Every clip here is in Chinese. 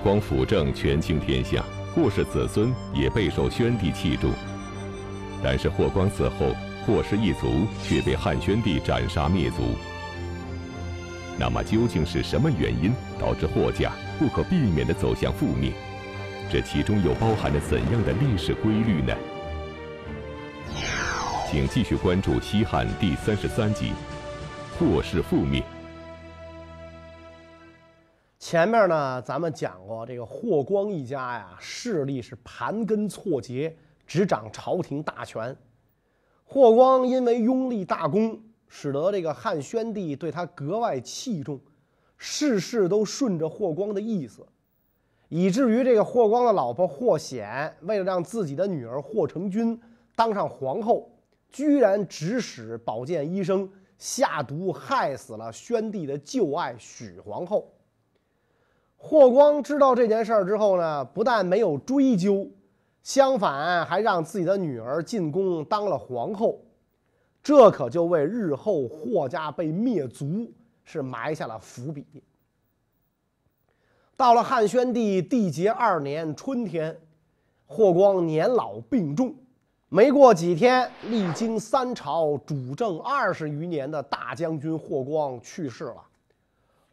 霍光辅政，权倾天下，霍氏子孙也备受宣帝器重。但是霍光死后，霍氏一族却被汉宣帝斩杀灭族。那么究竟是什么原因导致霍家不可避免地走向覆灭？这其中又包含着怎样的历史规律呢？请继续关注《西汉》第三十三集《霍氏覆灭》。前面呢，咱们讲过，这个霍光一家呀，势力是盘根错节，执掌朝廷大权。霍光因为拥立大功，使得这个汉宣帝对他格外器重，事事都顺着霍光的意思，以至于这个霍光的老婆霍显，为了让自己的女儿霍成君当上皇后。居然指使保健医生下毒害死了宣帝的旧爱许皇后。霍光知道这件事儿之后呢，不但没有追究，相反还让自己的女儿进宫当了皇后，这可就为日后霍家被灭族是埋下了伏笔。到了汉宣帝缔结二年春天，霍光年老病重。没过几天，历经三朝、主政二十余年的大将军霍光去世了。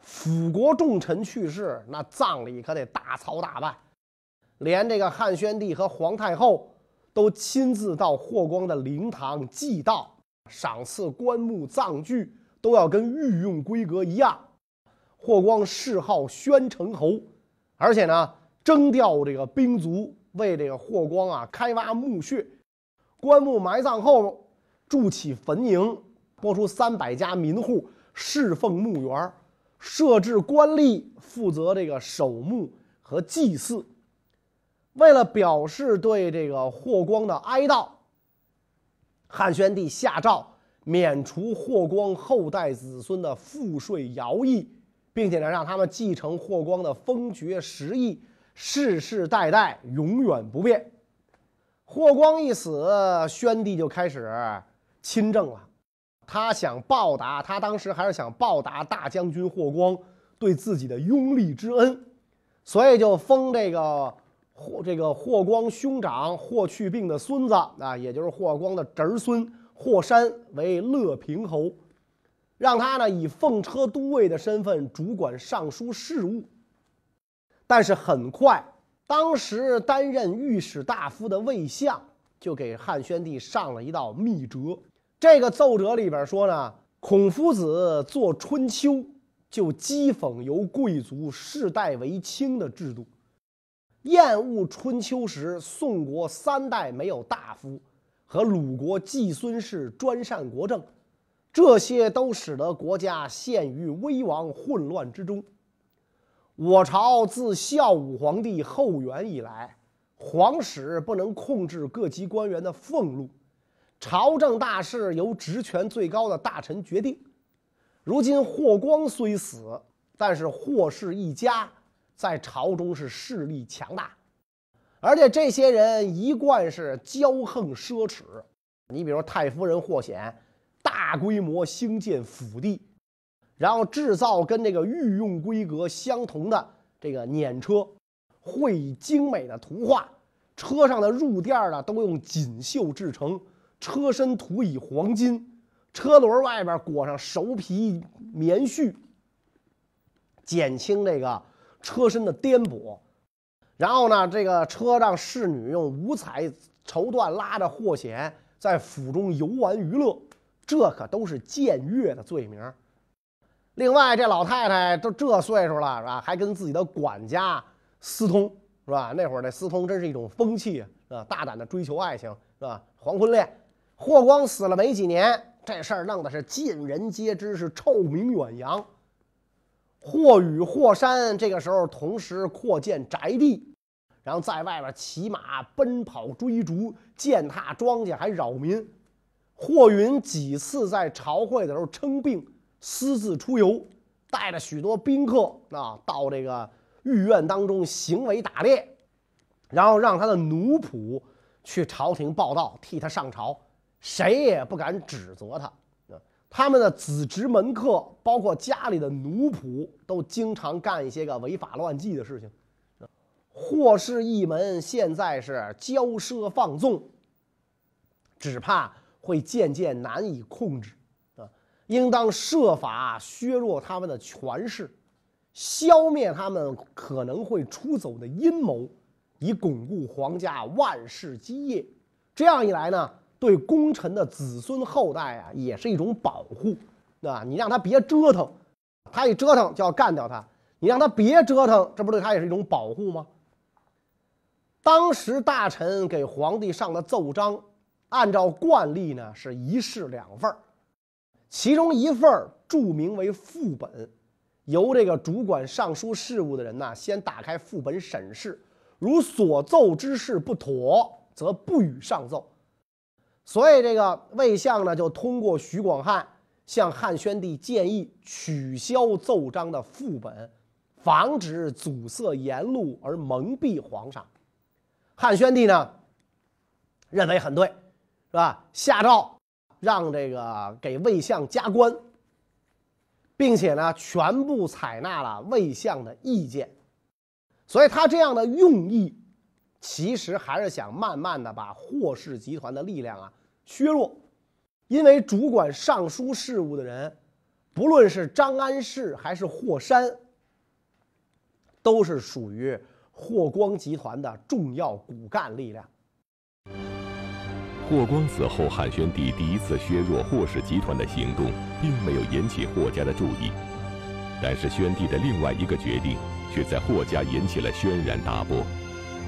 辅国重臣去世，那葬礼可得大操大办，连这个汉宣帝和皇太后都亲自到霍光的灵堂祭悼，赏赐棺木葬具都要跟御用规格一样。霍光谥号宣城侯，而且呢，征调这个兵卒为这个霍光啊开挖墓穴。棺木埋葬后，筑起坟茔，拨出三百家民户侍奉墓园儿，设置官吏负责这个守墓和祭祀。为了表示对这个霍光的哀悼，汉宣帝下诏免除霍光后代子孙的赋税徭役，并且呢让他们继承霍光的封爵实邑，世世代代永远不变。霍光一死，宣帝就开始亲政了。他想报答，他当时还是想报答大将军霍光对自己的拥立之恩，所以就封这个霍这个霍光兄长霍去病的孙子啊，也就是霍光的侄孙霍山为乐平侯，让他呢以奉车都尉的身份主管尚书事务。但是很快。当时担任御史大夫的魏相就给汉宣帝上了一道密折。这个奏折里边说呢，孔夫子做春秋就讥讽由贵族世代为卿的制度，厌恶春秋时宋国三代没有大夫和鲁国季孙氏专擅国政，这些都使得国家陷于危亡混乱之中。我朝自孝武皇帝后元以来，皇室不能控制各级官员的俸禄，朝政大事由职权最高的大臣决定。如今霍光虽死，但是霍氏一家在朝中是势力强大，而且这些人一贯是骄横奢侈。你比如太夫人霍显，大规模兴建府邸。然后制造跟这个御用规格相同的这个辇车，绘以精美的图画，车上的褥垫呢都用锦绣制成，车身涂以黄金，车轮外边裹上熟皮棉絮，减轻这个车身的颠簸。然后呢，这个车让侍女用五彩绸缎拉着霍显在府中游玩娱乐，这可都是僭越的罪名。另外，这老太太都这岁数了，是吧？还跟自己的管家私通，是吧？那会儿那私通真是一种风气啊！大胆的追求爱情，是吧？黄昏恋。霍光死了没几年，这事儿弄得是尽人皆知，是臭名远扬。霍宇、霍山这个时候同时扩建宅地，然后在外边骑马奔跑追逐，践踏庄稼，还扰民。霍云几次在朝会的时候称病。私自出游，带着许多宾客啊，到这个御苑当中行为打猎，然后让他的奴仆去朝廷报道，替他上朝，谁也不敢指责他。他们的子侄门客，包括家里的奴仆，都经常干一些个违法乱纪的事情。啊，霍氏一门现在是骄奢放纵，只怕会渐渐难以控制啊！应当设法削弱他们的权势，消灭他们可能会出走的阴谋，以巩固皇家万世基业。这样一来呢，对功臣的子孙后代啊，也是一种保护。啊，你让他别折腾，他一折腾就要干掉他。你让他别折腾，这不对他也是一种保护吗？当时大臣给皇帝上的奏章，按照惯例呢是一式两份其中一份注明为副本，由这个主管尚书事务的人呢先打开副本审视，如所奏之事不妥，则不予上奏。所以这个魏相呢就通过徐广汉向汉宣帝建议取消奏章的副本，防止阻塞言路而蒙蔽皇上。汉宣帝呢，认为很对，是吧？下诏让这个给魏相加官，并且呢，全部采纳了魏相的意见。所以他这样的用意，其实还是想慢慢的把霍氏集团的力量啊削弱，因为主管尚书事务的人，不论是张安世还是霍山，都是属于。霍光集团的重要骨干力量。霍光死后，汉宣帝第一次削弱霍氏集团的行动，并没有引起霍家的注意。但是，宣帝的另外一个决定，却在霍家引起了轩然大波，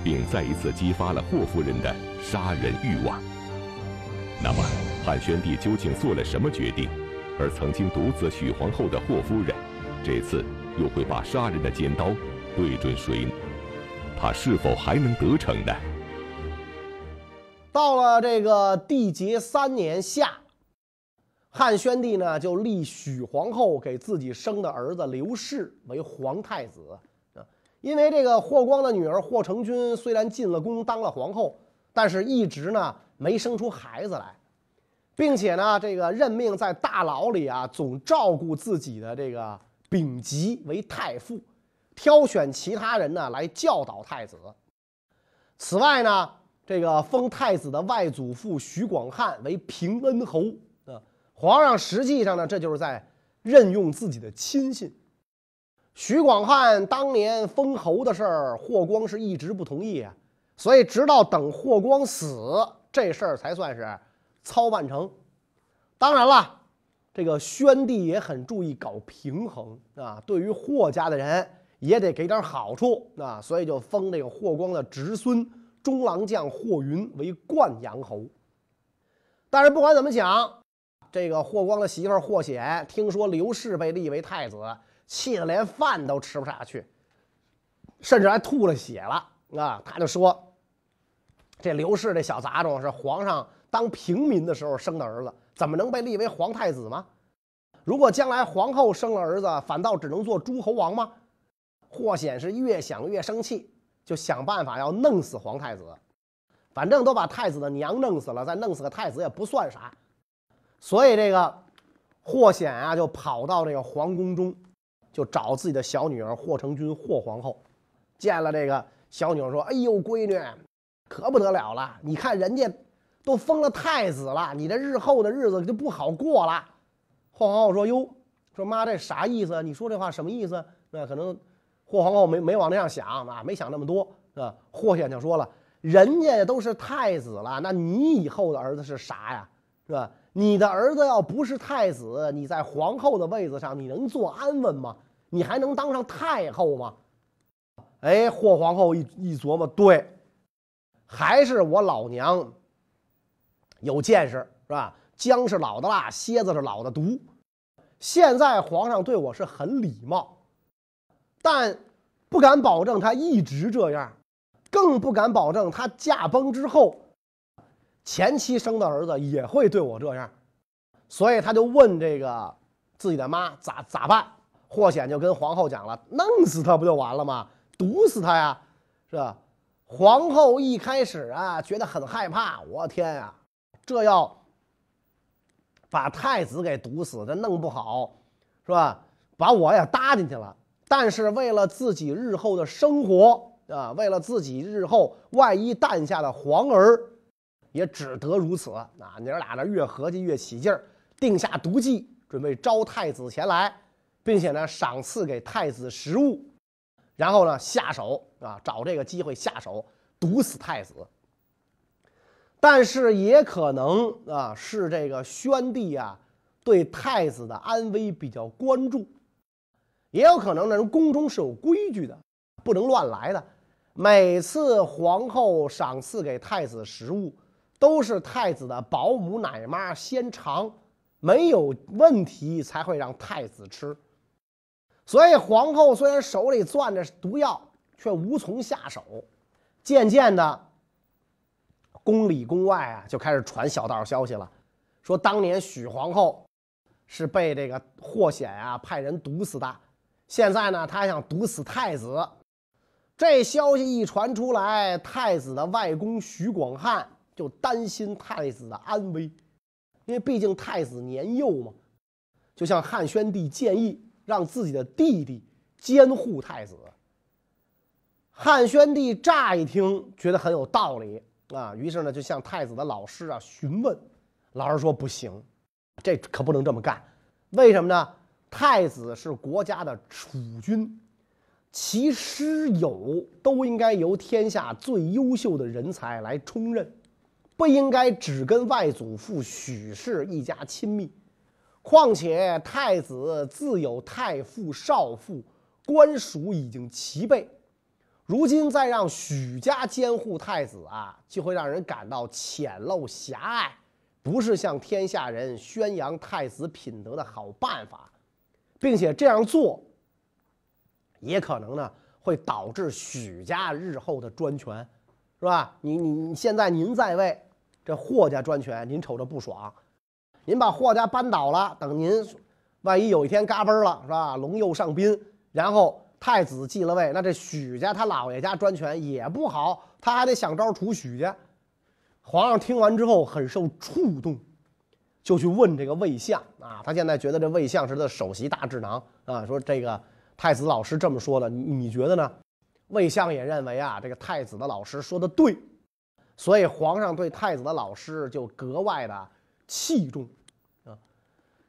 并再一次激发了霍夫人的杀人欲望。那么，汉宣帝究竟做了什么决定？而曾经毒死许皇后的霍夫人，这次又会把杀人的尖刀对准谁？他是否还能得逞呢？到了这个缔结三年夏，汉宣帝呢就立许皇后给自己生的儿子刘氏为皇太子。因为这个霍光的女儿霍成君虽然进了宫当了皇后，但是一直呢没生出孩子来，并且呢这个任命在大牢里啊总照顾自己的这个丙吉为太傅。挑选其他人呢来教导太子。此外呢，这个封太子的外祖父徐广汉为平恩侯啊。皇上实际上呢，这就是在任用自己的亲信。徐广汉当年封侯的事儿，霍光是一直不同意啊，所以直到等霍光死，这事儿才算是操办成。当然了，这个宣帝也很注意搞平衡啊，对于霍家的人。也得给点好处啊，所以就封这个霍光的侄孙中郎将霍云为灌阳侯。但是不管怎么讲，这个霍光的媳妇霍显听说刘氏被立为太子，气得连饭都吃不下去，甚至还吐了血了啊！他就说：“这刘氏这小杂种是皇上当平民的时候生的儿子，怎么能被立为皇太子吗？如果将来皇后生了儿子，反倒只能做诸侯王吗？”霍显是越想越生气，就想办法要弄死皇太子。反正都把太子的娘弄死了，再弄死个太子也不算啥。所以这个霍显啊，就跑到这个皇宫中，就找自己的小女儿霍成君霍皇后。见了这个小女儿说：“哎呦，闺女，可不得了了！你看人家都封了太子了，你这日后的日子就不好过了。”霍皇后说：“哟，说妈，这啥意思？你说这话什么意思？那可能……”霍皇后没没往那样想啊，没想那么多啊。霍显就说了：“人家都是太子了，那你以后的儿子是啥呀？是吧？你的儿子要不是太子，你在皇后的位子上，你能坐安稳吗？你还能当上太后吗？”哎，霍皇后一一琢磨，对，还是我老娘有见识，是吧？姜是老的辣，蝎子是老的毒。现在皇上对我是很礼貌。但不敢保证他一直这样，更不敢保证他驾崩之后，前妻生的儿子也会对我这样，所以他就问这个自己的妈咋咋办？霍显就跟皇后讲了：弄死他不就完了吗？毒死他呀，是吧？皇后一开始啊觉得很害怕，我天呀，这要把太子给毒死，这弄不好，是吧？把我也搭进去了。但是为了自己日后的生活啊，为了自己日后万一诞下的皇儿，也只得如此啊。娘俩呢越合计越起劲儿，定下毒计，准备招太子前来，并且呢赏赐给太子食物，然后呢下手啊，找这个机会下手毒死太子。但是也可能啊，是这个宣帝啊，对太子的安危比较关注，也有可能呢，宫中是有规矩的，不能乱来的。每次皇后赏赐给太子食物，都是太子的保姆奶妈先尝，没有问题才会让太子吃。所以皇后虽然手里攥着毒药，却无从下手。渐渐的。宫里宫外啊，就开始传小道消息了，说当年许皇后是被这个霍显啊派人毒死的，现在呢他还想毒死太子。这消息一传出来，太子的外公许广汉就担心太子的安危，因为毕竟太子年幼嘛，就向汉宣帝建议让自己的弟弟监护太子。汉宣帝乍一听觉得很有道理。啊，于是呢，就向太子的老师啊询问，老师说不行，这可不能这么干。为什么呢？太子是国家的储君，其师友都应该由天下最优秀的人才来充任，不应该只跟外祖父许氏一家亲密。况且太子自有太傅、少傅，官署已经齐备。如今再让许家监护太子啊，就会让人感到浅陋狭隘，不是向天下人宣扬太子品德的好办法，并且这样做，也可能呢会导致许家日后的专权，是吧？你你你现在您在位，这霍家专权，您瞅着不爽，您把霍家扳倒了，等您万一有一天嘎嘣了，是吧？龙佑上宾，然后。太子继了位，那这许家他姥爷家专权也不好，他还得想招除许家。皇上听完之后很受触动，就去问这个魏相啊，他现在觉得这魏相是他的首席大智囊啊，说这个太子老师这么说的，你觉得呢？魏相也认为啊，这个太子的老师说的对，所以皇上对太子的老师就格外的器重。啊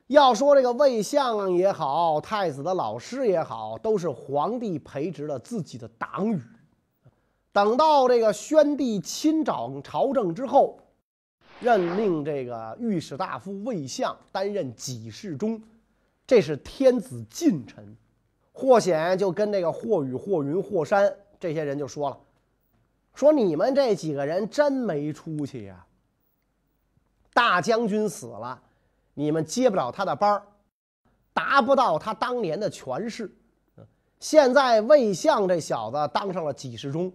要说这个魏相也好，太子的老师也好，都是皇帝培植了自己的党羽。等到这个宣帝亲掌朝政之后，任命这个御史大夫魏相担任给事中，这是天子近臣。霍显就跟这个霍宇、霍云、霍山这些人就说了：“说你们这几个人真没出息呀！大将军死了。”你们接不了他的班儿，达不到他当年的权势。现在魏相这小子当上了几世中，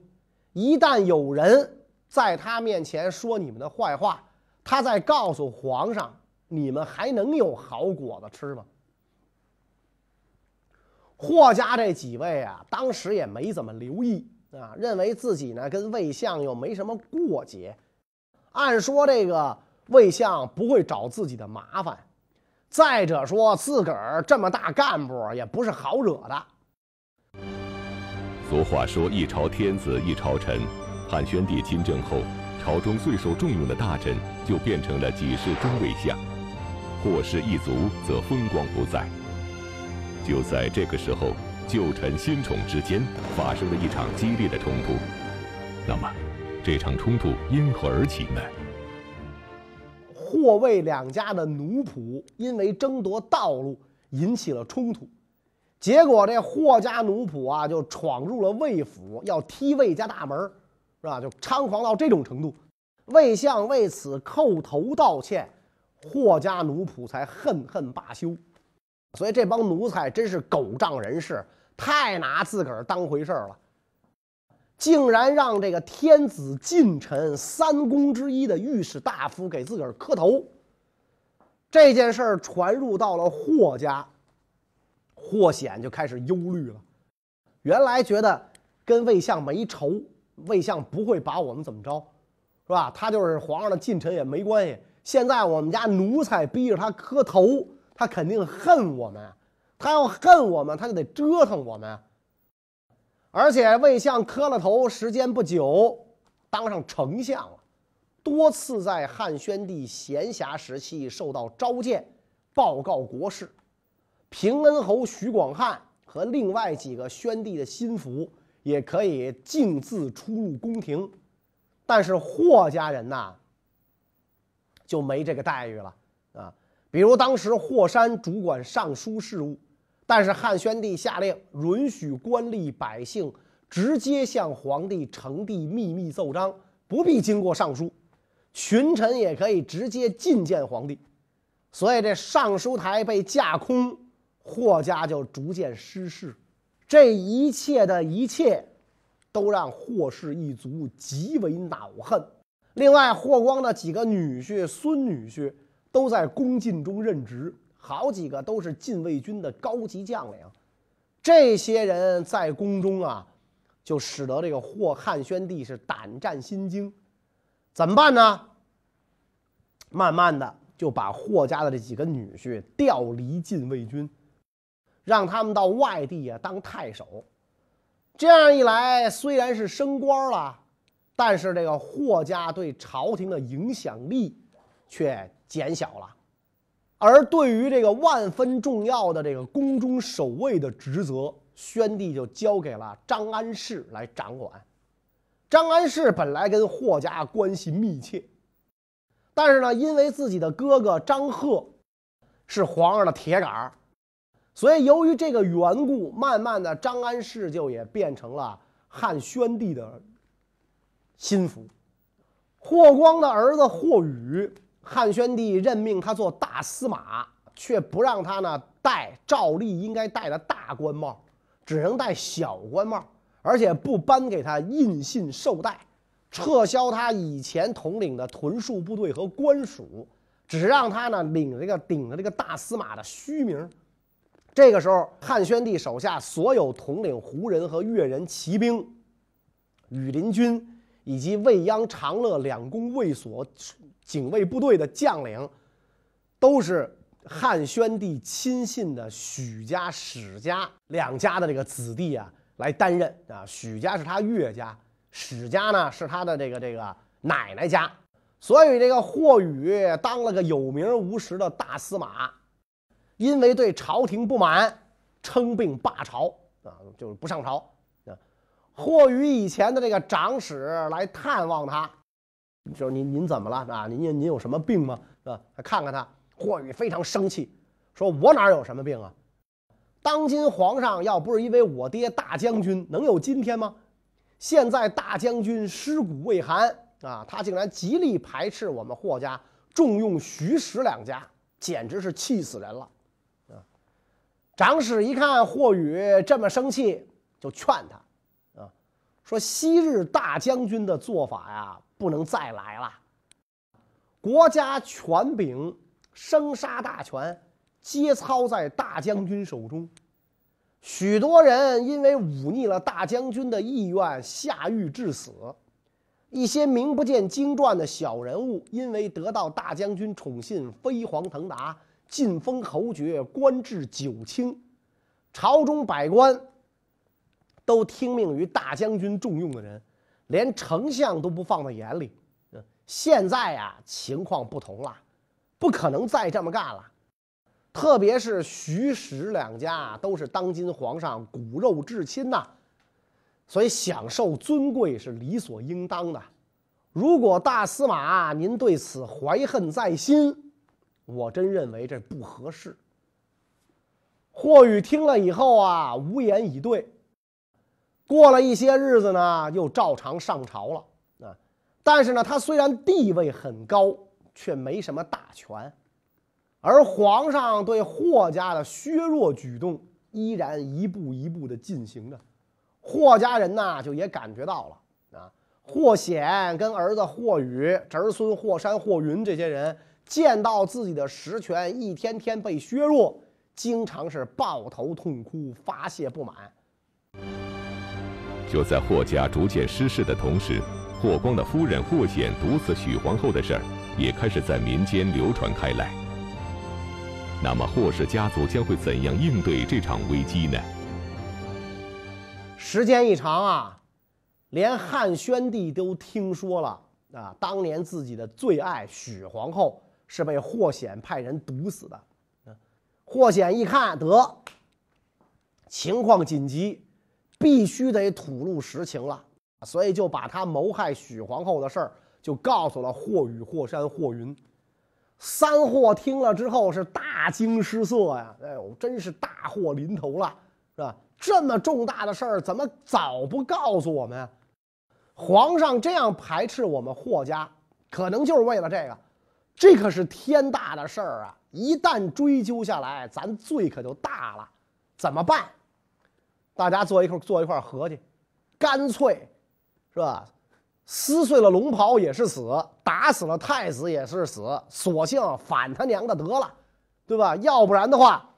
一旦有人在他面前说你们的坏话，他再告诉皇上，你们还能有好果子吃吗？霍家这几位啊，当时也没怎么留意啊，认为自己呢跟魏相又没什么过节。按说这个。魏相不会找自己的麻烦，再者说自个儿这么大干部也不是好惹的。俗话说：“一朝天子一朝臣。”汉宣帝亲政后，朝中最受重用的大臣就变成了几世中卫相，霍氏一族则风光不再。就在这个时候，旧臣新宠之间发生了一场激烈的冲突。那么，这场冲突因何而起呢？霍魏两家的奴仆因为争夺道路引起了冲突，结果这霍家奴仆啊就闯入了魏府，要踢魏家大门，是吧？就猖狂到这种程度，魏相为此叩头道歉，霍家奴仆才恨恨罢休。所以这帮奴才真是狗仗人势，太拿自个儿当回事了。竟然让这个天子近臣三公之一的御史大夫给自个儿磕头，这件事儿传入到了霍家，霍显就开始忧虑了。原来觉得跟魏相没仇，魏相不会把我们怎么着，是吧？他就是皇上的近臣也没关系。现在我们家奴才逼着他磕头，他肯定恨我们。他要恨我们，他就得折腾我们。而且魏相磕了头，时间不久，当上丞相了，多次在汉宣帝闲暇时期受到召见，报告国事。平恩侯徐广汉和另外几个宣帝的心腹也可以径自出入宫廷，但是霍家人呐就没这个待遇了啊。比如当时霍山主管尚书事务。但是汉宣帝下令允许官吏百姓直接向皇帝呈递秘密奏章，不必经过尚书，群臣也可以直接觐见皇帝。所以这尚书台被架空，霍家就逐渐失势。这一切的一切，都让霍氏一族极为恼恨。另外，霍光的几个女婿、孙女婿都在宫禁中任职。好几个都是禁卫军的高级将领，这些人在宫中啊，就使得这个霍汉宣帝是胆战心惊。怎么办呢？慢慢的就把霍家的这几个女婿调离禁卫军，让他们到外地啊当太守。这样一来，虽然是升官了，但是这个霍家对朝廷的影响力却减小了。而对于这个万分重要的这个宫中守卫的职责，宣帝就交给了张安世来掌管。张安世本来跟霍家关系密切，但是呢，因为自己的哥哥张贺是皇上的铁杆儿所以由于这个缘故，慢慢的张安世就也变成了汉宣帝的心腹。霍光的儿子霍宇。汉宣帝任命他做大司马，却不让他呢戴照例应该戴的大官帽，只能戴小官帽，而且不颁给他印信绶带，撤销他以前统领的屯戍部队和官署，只让他呢领这个顶着这个大司马的虚名。这个时候，汉宣帝手下所有统领胡人和越人骑兵、羽林军以及未央、长乐两宫卫所。警卫部队的将领，都是汉宣帝亲信的许家、史家两家的这个子弟啊，来担任啊。许家是他岳家，史家呢是他的这个这个奶奶家，所以这个霍宇当了个有名无实的大司马，因为对朝廷不满，称病罢朝啊，就是不上朝霍宇以前的这个长史来探望他。就是您，您怎么了啊？您您您有什么病吗？啊，看看他，霍宇非常生气，说：“我哪有什么病啊？当今皇上要不是因为我爹大将军，能有今天吗？现在大将军尸骨未寒啊，他竟然极力排斥我们霍家，重用徐史两家，简直是气死人了啊！”长史一看霍宇这么生气，就劝他，说：“昔日大将军的做法呀。”不能再来了。国家权柄、生杀大权，皆操在大将军手中。许多人因为忤逆了大将军的意愿，下狱致死；一些名不见经传的小人物，因为得到大将军宠信，飞黄腾达，晋封侯爵，官至九卿。朝中百官都听命于大将军重用的人。连丞相都不放在眼里，现在呀情况不同了，不可能再这么干了。特别是徐史两家都是当今皇上骨肉至亲呐，所以享受尊贵是理所应当的。如果大司马您对此怀恨在心，我真认为这不合适。霍宇听了以后啊，无言以对。过了一些日子呢，又照常上朝了啊。但是呢，他虽然地位很高，却没什么大权。而皇上对霍家的削弱举动依然一步一步的进行着。霍家人呢，就也感觉到了啊。霍显跟儿子霍宇、侄孙霍山、霍云这些人见到自己的实权一天天被削弱，经常是抱头痛哭，发泄不满。就在霍家逐渐失势的同时，霍光的夫人霍显毒死许皇后的事儿也开始在民间流传开来。那么霍氏家族将会怎样应对这场危机呢？时间一长啊，连汉宣帝都听说了啊，当年自己的最爱许皇后是被霍显派人毒死的。霍显一看得情况紧急，必须得吐露实情了，所以就把他谋害许皇后的事儿就告诉了霍雨、霍山、霍云。三霍听了之后是大惊失色呀！哎呦，真是大祸临头了，是吧？这么重大的事儿，怎么早不告诉我们？皇上这样排斥我们霍家，可能就是为了这个。这可是天大的事儿啊！一旦追究下来，咱罪可就大了。怎么办？大家坐一块坐一块合计，干脆，是吧？撕碎了龙袍也是死，打死了太子也是死，索性反他娘的得了，对吧？要不然的话。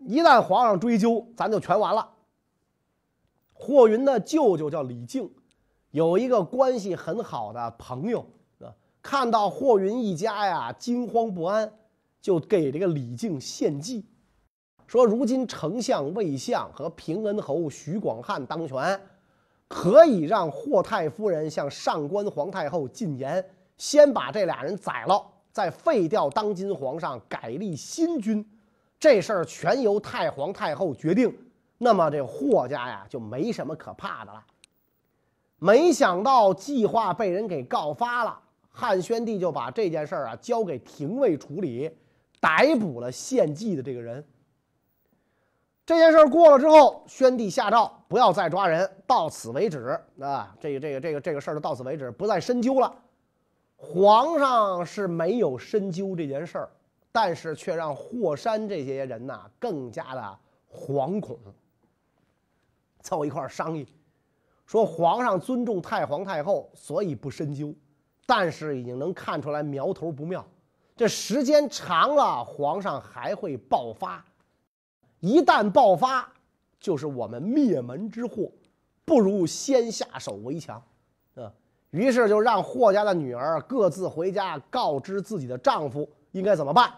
一旦皇上追究，咱就全完了。霍云的舅舅叫李靖，有一个关系很好的朋友啊，看到霍云一家呀惊慌不安，就给这个李靖献计，说如今丞相魏相和平恩侯徐广汉当权，可以让霍太夫人向上官皇太后进言，先把这俩人宰了，再废掉当今皇上，改立新君。这事儿全由太皇太后决定，那么这霍家呀就没什么可怕的了。没想到计划被人给告发了，汉宣帝就把这件事儿啊交给廷尉处理，逮捕了献计的这个人。这件事儿过了之后，宣帝下诏不要再抓人，到此为止啊！这个这个这个这个事儿就到此为止，不再深究了。皇上是没有深究这件事儿。但是却让霍山这些人呐更加的惶恐，凑一块商议，说皇上尊重太皇太后，所以不深究。但是已经能看出来苗头不妙，这时间长了，皇上还会爆发。一旦爆发，就是我们灭门之祸，不如先下手为强。啊，于是就让霍家的女儿各自回家告知自己的丈夫应该怎么办。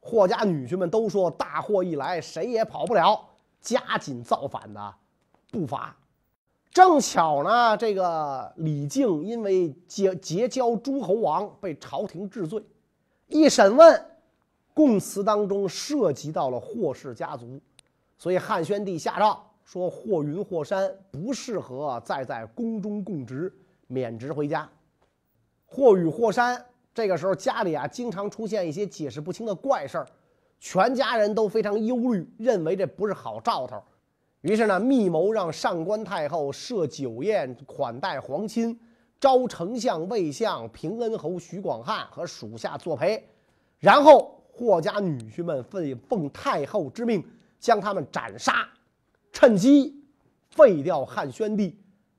霍家女婿们都说：“大祸一来，谁也跑不了，加紧造反的步伐。”正巧呢，这个李靖因为结结交诸侯王，被朝廷治罪。一审问，供词当中涉及到了霍氏家族，所以汉宣帝下诏说：“霍云、霍山不适合再在宫中供职，免职回家。”霍宇、霍山。这个时候家里啊经常出现一些解释不清的怪事儿，全家人都非常忧虑，认为这不是好兆头。于是呢，密谋让上官太后设酒宴款待皇亲，招丞相魏相平恩侯徐广汉和属下作陪，然后霍家女婿们奉奉太后之命将他们斩杀，趁机废掉汉宣帝，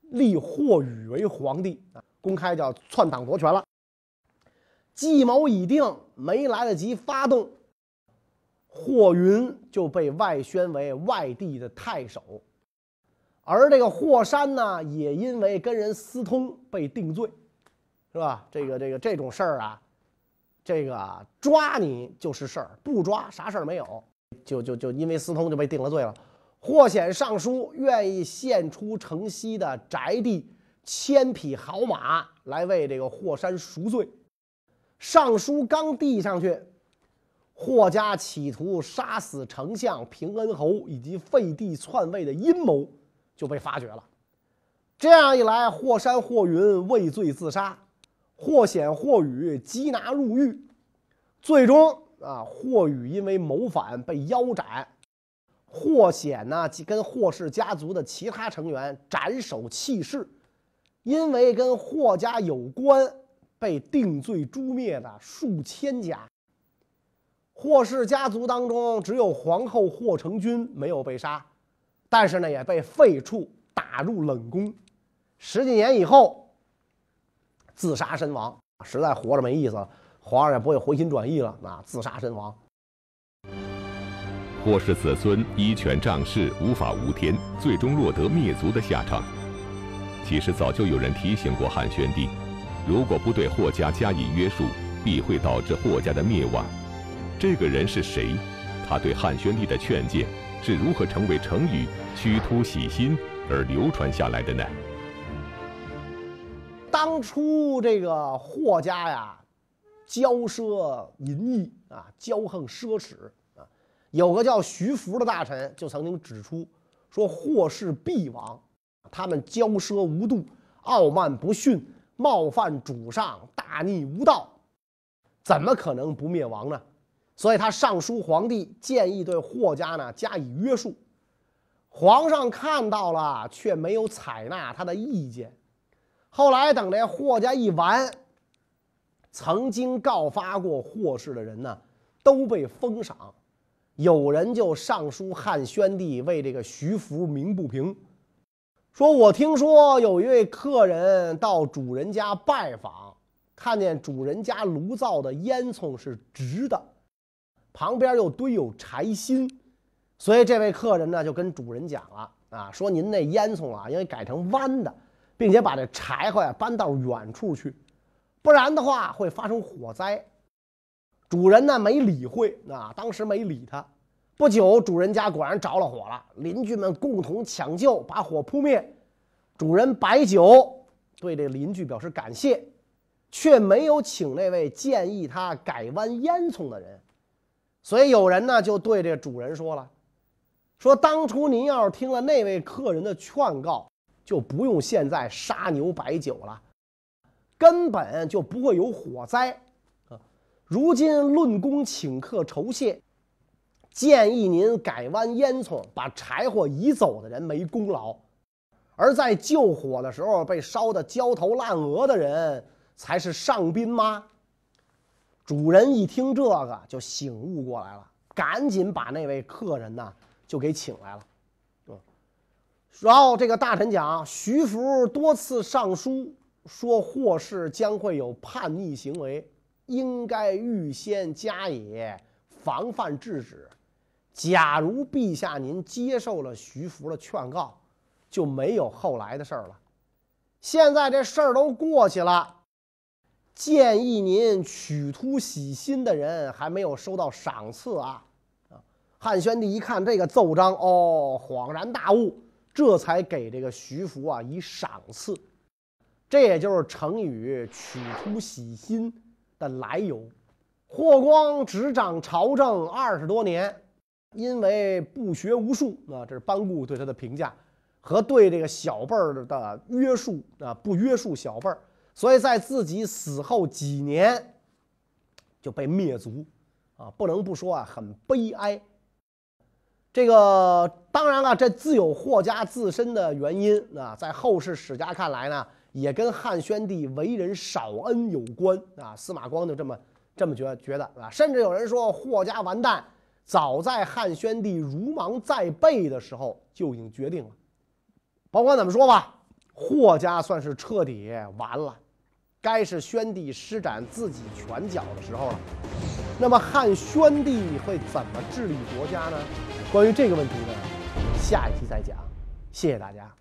立霍宇为皇帝啊，公开叫篡党夺权了。计谋已定，没来得及发动，霍云就被外宣为外地的太守，而这个霍山呢，也因为跟人私通被定罪，是吧？这个这个这种事儿啊，这个抓你就是事儿，不抓啥事儿没有，就就就因为私通就被定了罪了。霍显上书愿意献出城西的宅地千匹好马来为这个霍山赎罪。上书刚递上去，霍家企图杀死丞相平恩侯以及废帝篡位的阴谋就被发觉了。这样一来，霍山、霍云畏罪自杀，霍显、霍宇缉拿入狱。最终啊，霍宇因为谋反被腰斩，霍显呢跟霍氏家族的其他成员斩首弃市，因为跟霍家有关。被定罪诛灭的数千家，霍氏家族当中只有皇后霍成君没有被杀，但是呢也被废黜，打入冷宫，十几年以后自杀身亡，实在活着没意思了，皇上也不会回心转意了，啊，自杀身亡。霍氏子孙依权仗势，无法无天，最终落得灭族的下场。其实早就有人提醒过汉宣帝。如果不对霍家加以约束，必会导致霍家的灭亡。这个人是谁？他对汉宣帝的劝谏是如何成为成语“虚突喜心”而流传下来的呢？当初这个霍家呀，骄奢淫逸啊，骄横奢侈啊，有个叫徐福的大臣就曾经指出说，霍氏必亡，他们骄奢无度，傲慢不逊，冒犯主上，大逆无道，怎么可能不灭亡呢？所以他上书皇帝，建议对霍家呢加以约束。皇上看到了，却没有采纳他的意见。后来等这霍家一完，曾经告发过霍氏的人呢，都被封赏。有人就上书汉宣帝，为这个徐福鸣不平，说我听说有一位客人到主人家拜访，看见主人家炉灶的烟囱是直的。旁边又堆有柴薪，所以这位客人呢就跟主人讲了啊，说您那烟囱啊，应该改成弯的，并且把这柴火呀搬到远处去，不然的话会发生火灾。主人呢没理会啊，当时没理他。不久，主人家果然着了火了，邻居们共同抢救，把火扑灭。主人摆酒对这邻居表示感谢，却没有请那位建议他改弯烟囱的人。所以有人呢就对这主人说了：“说当初您要是听了那位客人的劝告，就不用现在杀牛摆酒了，根本就不会有火灾。如今论功请客酬谢，建议您改弯烟囱，把柴火移走的人没功劳，而在救火的时候被烧得焦头烂额的人才是上宾吗？”主人一听这个，就醒悟过来了，赶紧把那位客人呢就给请来了。然后这个大臣讲，徐福多次上书说霍氏将会有叛逆行为，应该预先加以防范制止。假如陛下您接受了徐福的劝告，就没有后来的事儿了。现在这事儿都过去了。建议您取突喜新的人还没有收到赏赐！啊，汉宣帝一看这个奏章，哦，恍然大悟，这才给这个徐福啊以赏赐。这也就是成语“取出喜心”的来由。霍光执掌朝政二十多年，因为不学无术啊，这是班固对他的评价，和对这个小辈儿的约束啊，不约束小辈儿。所以在自己死后几年就被灭族，啊，不能不说啊，很悲哀。这个当然了，这自有霍家自身的原因啊，在后世史家看来呢，也跟汉宣帝为人少恩有关啊。司马光就这么这么觉觉得啊，甚至有人说霍家完蛋，早在汉宣帝如芒在背的时候就已经决定了。甭管怎么说吧。霍家算是彻底完了，该是宣帝施展自己拳脚的时候了。那么汉宣帝会怎么治理国家呢？关于这个问题呢，下一期再讲。谢谢大家。